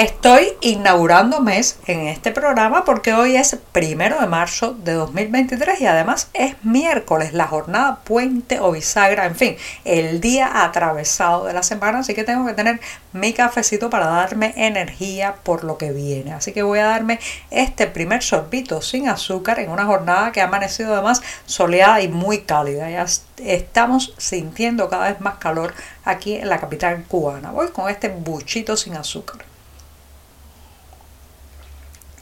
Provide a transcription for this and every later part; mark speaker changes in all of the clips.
Speaker 1: Estoy inaugurando mes en este programa porque hoy es primero de marzo de 2023 y además es miércoles, la jornada puente o bisagra, en fin, el día atravesado de la semana, así que tengo que tener mi cafecito para darme energía por lo que viene. Así que voy a darme este primer sorbito sin azúcar en una jornada que ha amanecido además soleada y muy cálida. Ya estamos sintiendo cada vez más calor aquí en la capital cubana. Voy con este buchito sin azúcar.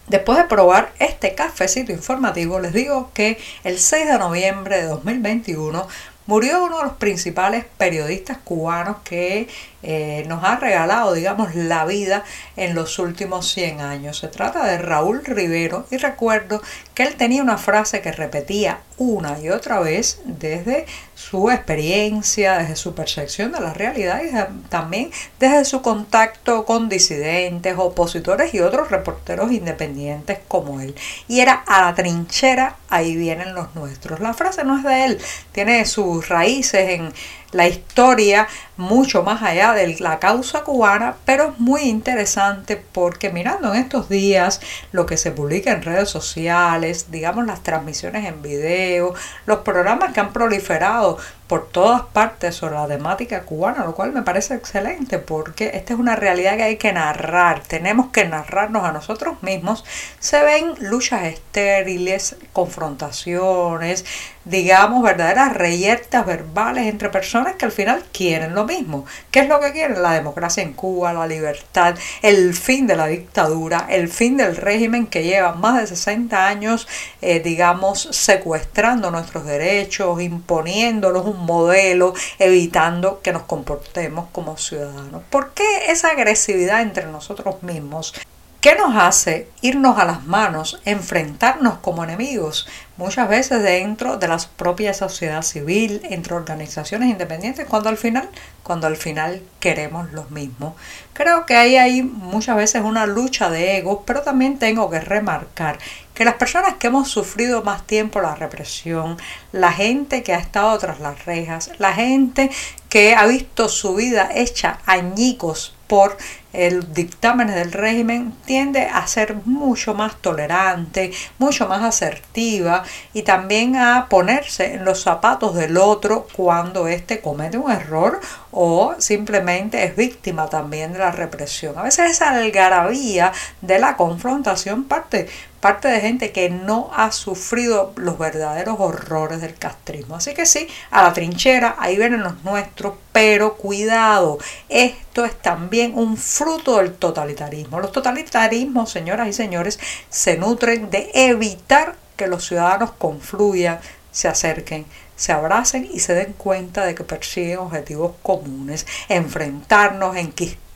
Speaker 1: Después de probar este cafecito informativo, les digo que el 6 de noviembre de 2021 murió uno de los principales periodistas cubanos que eh, nos ha regalado, digamos, la vida en los últimos 100 años. Se trata de Raúl Rivero y recuerdo que él tenía una frase que repetía una y otra vez desde su experiencia, desde su percepción de la realidad y también desde su contacto con disidentes, opositores y otros reporteros independientes como él. Y era a la trinchera, ahí vienen los nuestros. La frase no es de él, tiene sus raíces en la historia mucho más allá de la causa cubana, pero es muy interesante porque mirando en estos días lo que se publica en redes sociales, digamos las transmisiones en video, los programas que han proliferado por todas partes sobre la temática cubana, lo cual me parece excelente porque esta es una realidad que hay que narrar, tenemos que narrarnos a nosotros mismos. Se ven luchas estériles, confrontaciones, digamos, verdaderas reyertas verbales entre personas que al final quieren lo mismo. ¿Qué es lo que quieren? La democracia en Cuba, la libertad, el fin de la dictadura, el fin del régimen que lleva más de 60 años, eh, digamos, secuestrando nuestros derechos, imponiéndolos un modelo, evitando que nos comportemos como ciudadanos. ¿Por qué esa agresividad entre nosotros mismos? ¿Qué nos hace irnos a las manos, enfrentarnos como enemigos? Muchas veces dentro de la propia sociedad civil, entre organizaciones independientes, cuando al final, cuando al final queremos lo mismo. Creo que ahí hay muchas veces una lucha de egos, pero también tengo que remarcar que las personas que hemos sufrido más tiempo la represión, la gente que ha estado tras las rejas, la gente que ha visto su vida hecha añicos por el dictamen del régimen tiende a ser mucho más tolerante, mucho más asertiva y también a ponerse en los zapatos del otro cuando éste comete un error o simplemente es víctima también de la represión. A veces esa algarabía de la confrontación parte parte de gente que no ha sufrido los verdaderos horrores del castrismo. Así que sí, a la trinchera, ahí vienen los nuestros, pero cuidado, esto es también un fruto del totalitarismo. Los totalitarismos, señoras y señores, se nutren de evitar que los ciudadanos confluyan, se acerquen, se abracen y se den cuenta de que persiguen objetivos comunes, enfrentarnos, enquistar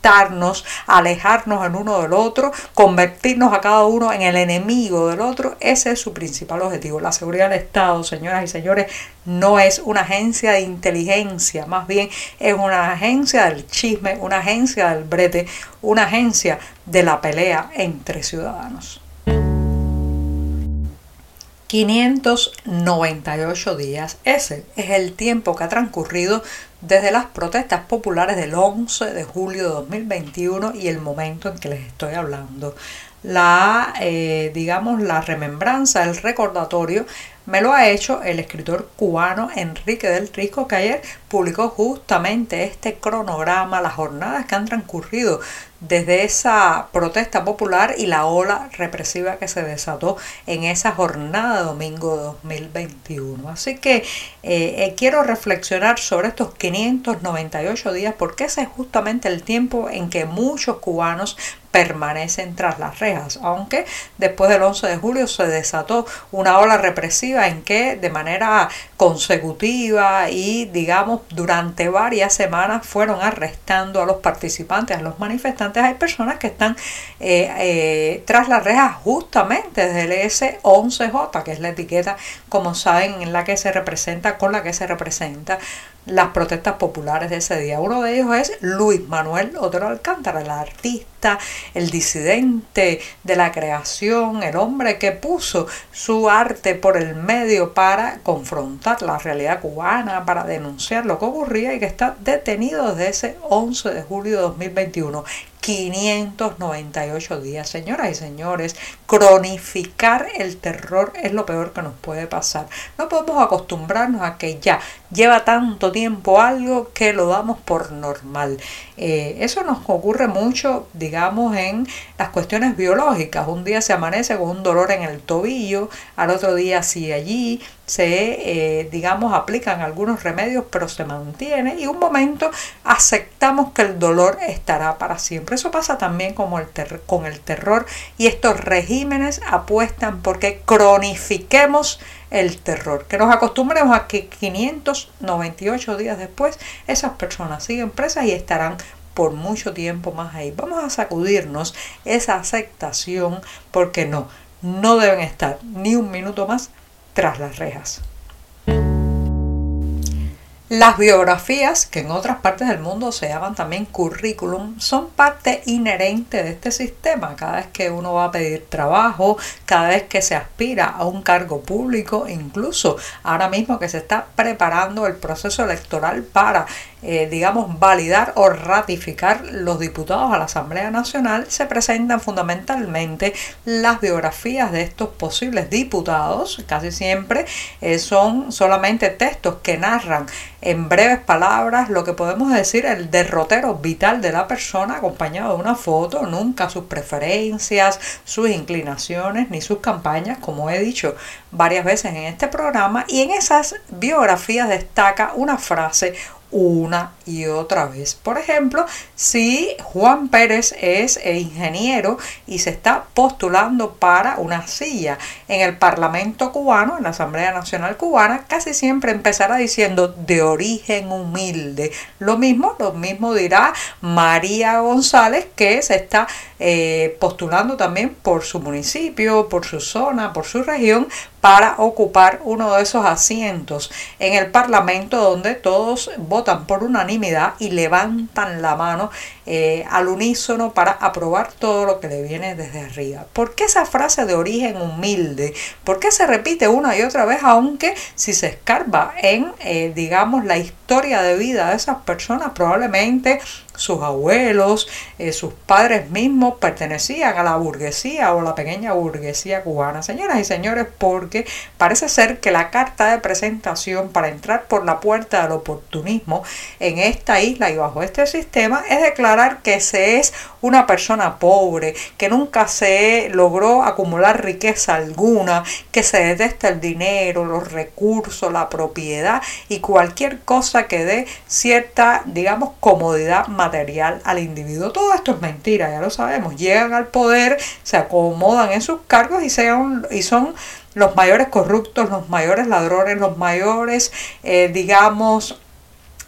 Speaker 1: alejarnos el uno del otro, convertirnos a cada uno en el enemigo del otro. Ese es su principal objetivo. La seguridad del Estado, señoras y señores, no es una agencia de inteligencia, más bien es una agencia del chisme, una agencia del brete, una agencia de la pelea entre ciudadanos. 598 días. Ese es el tiempo que ha transcurrido desde las protestas populares del 11 de julio de 2021 y el momento en que les estoy hablando. La, eh, digamos, la remembranza, el recordatorio me lo ha hecho el escritor cubano Enrique del Risco, que ayer publicó justamente este cronograma, las jornadas que han transcurrido desde esa protesta popular y la ola represiva que se desató en esa jornada de domingo de 2021. Así que eh, eh, quiero reflexionar sobre estos 598 días porque ese es justamente el tiempo en que muchos cubanos permanecen tras las rejas, aunque después del 11 de julio se desató una ola represiva en que de manera consecutiva y digamos durante varias semanas fueron arrestando a los participantes, a los manifestantes. Hay personas que están eh, eh, tras las rejas justamente desde el S11J, que es la etiqueta, como saben, en la que se representa, con la que se representa las protestas populares de ese día. Uno de ellos es Luis Manuel Otero Alcántara, el artista, el disidente de la creación, el hombre que puso su arte por el medio para confrontar la realidad cubana, para denunciar lo que ocurría y que está detenido desde ese 11 de julio de 2021. 598 días. Señoras y señores, cronificar el terror es lo peor que nos puede pasar. No podemos acostumbrarnos a que ya lleva tanto tiempo algo que lo damos por normal. Eh, eso nos ocurre mucho, digamos, en las cuestiones biológicas. Un día se amanece con un dolor en el tobillo, al otro día sigue allí, se, eh, digamos, aplican algunos remedios, pero se mantiene y un momento aceptamos que el dolor estará para siempre. Eso pasa también como el con el terror y estos regímenes apuestan porque cronifiquemos el terror, que nos acostumbremos a que 598 días después esas personas siguen presas y estarán por mucho tiempo más ahí. Vamos a sacudirnos esa aceptación porque no, no deben estar ni un minuto más tras las rejas. Las biografías, que en otras partes del mundo se llaman también currículum, son parte inherente de este sistema. Cada vez que uno va a pedir trabajo, cada vez que se aspira a un cargo público, incluso ahora mismo que se está preparando el proceso electoral para eh, digamos, validar o ratificar los diputados a la Asamblea Nacional, se presentan fundamentalmente las biografías de estos posibles diputados. Casi siempre eh, son solamente textos que narran en breves palabras lo que podemos decir el derrotero vital de la persona acompañado de una foto, nunca sus preferencias, sus inclinaciones ni sus campañas, como he dicho varias veces en este programa, y en esas biografías destaca una frase una y otra vez. Por ejemplo, si Juan Pérez es ingeniero y se está postulando para una silla en el Parlamento cubano, en la Asamblea Nacional cubana, casi siempre empezará diciendo de origen humilde. Lo mismo, lo mismo dirá María González que se está eh, postulando también por su municipio, por su zona, por su región, para ocupar uno de esos asientos en el Parlamento donde todos votan por unanimidad y levantan la mano eh, al unísono para aprobar todo lo que le viene desde arriba. ¿Por qué esa frase de origen humilde? ¿Por qué se repite una y otra vez aunque si se escarba en, eh, digamos, la historia de vida de esas personas, probablemente sus abuelos, eh, sus padres mismos pertenecían a la burguesía o la pequeña burguesía cubana. Señoras y señores, porque parece ser que la carta de presentación para entrar por la puerta del oportunismo en esta isla y bajo este sistema es declarar que se es una persona pobre, que nunca se logró acumular riqueza alguna, que se detesta el dinero, los recursos, la propiedad y cualquier cosa que dé cierta, digamos, comodidad material al individuo. Todo esto es mentira, ya lo sabemos. Llegan al poder, se acomodan en sus cargos y, y son los mayores corruptos, los mayores ladrones, los mayores, eh, digamos,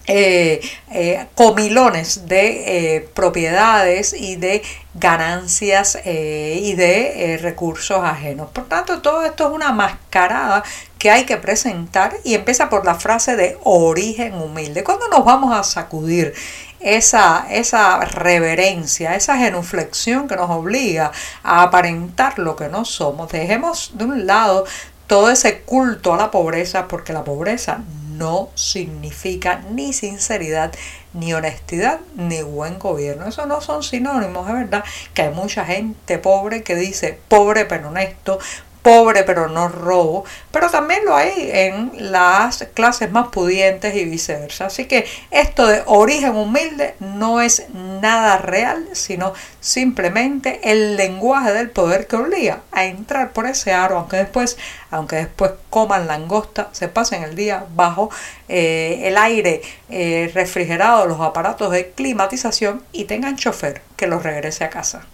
Speaker 1: eh, eh, comilones de propiedades y de ganancias y de recursos ajenos. Por tanto, todo esto es una mascarada que hay que presentar y empieza por la frase de origen humilde. ¿Cuándo nos vamos a sacudir esa, esa reverencia, esa genuflexión que nos obliga a aparentar lo que no somos? Dejemos de un lado todo ese culto a la pobreza porque la pobreza no significa ni sinceridad, ni honestidad, ni buen gobierno. Eso no son sinónimos, es verdad que hay mucha gente pobre que dice pobre pero honesto, pobre pero no robo, pero también lo hay en las clases más pudientes y viceversa. Así que esto de origen humilde no es nada real, sino simplemente el lenguaje del poder que obliga a entrar por ese aro, aunque después, aunque después coman langosta, se pasen el día bajo eh, el aire eh, refrigerado, los aparatos de climatización y tengan chofer que los regrese a casa.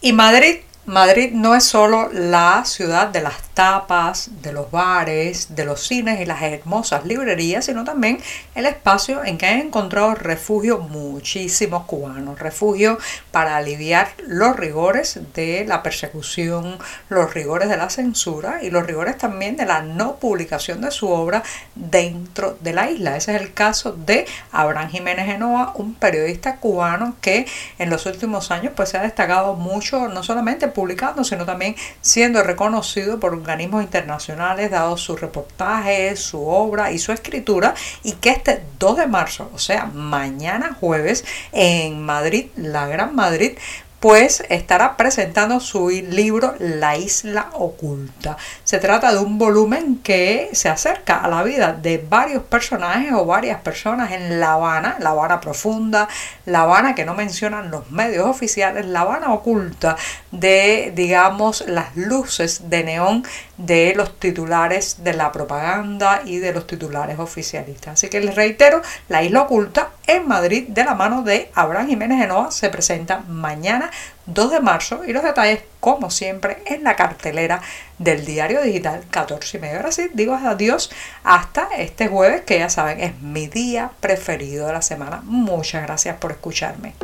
Speaker 1: Y Madrid Madrid no es solo la ciudad de las tapas, de los bares, de los cines y las hermosas librerías, sino también el espacio en que han encontrado refugio muchísimos cubanos, refugio para aliviar los rigores de la persecución, los rigores de la censura y los rigores también de la no publicación de su obra dentro de la isla. Ese es el caso de Abraham Jiménez Genoa, un periodista cubano que en los últimos años pues se ha destacado mucho, no solamente publicando, sino también siendo reconocido por organismos internacionales, dado su reportaje, su obra y su escritura, y que este 2 de marzo, o sea, mañana jueves, en Madrid, la Gran Madrid, pues estará presentando su libro La Isla Oculta. Se trata de un volumen que se acerca a la vida de varios personajes o varias personas en La Habana, La Habana profunda, La Habana que no mencionan los medios oficiales, La Habana oculta de, digamos, las luces de neón de los titulares de la propaganda y de los titulares oficialistas. Así que les reitero, La Isla Oculta en Madrid de la mano de Abraham Jiménez Genoa se presenta mañana 2 de marzo y los detalles como siempre en la cartelera del diario digital 14 y medio. Ahora sí, digo adiós hasta este jueves que ya saben es mi día preferido de la semana. Muchas gracias por escucharme.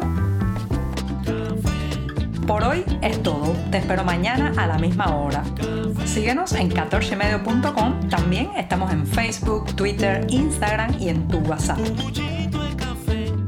Speaker 1: Por hoy es todo. Te espero mañana a la misma hora. Síguenos en 14medio.com. También estamos en Facebook, Twitter, Instagram y en tu WhatsApp.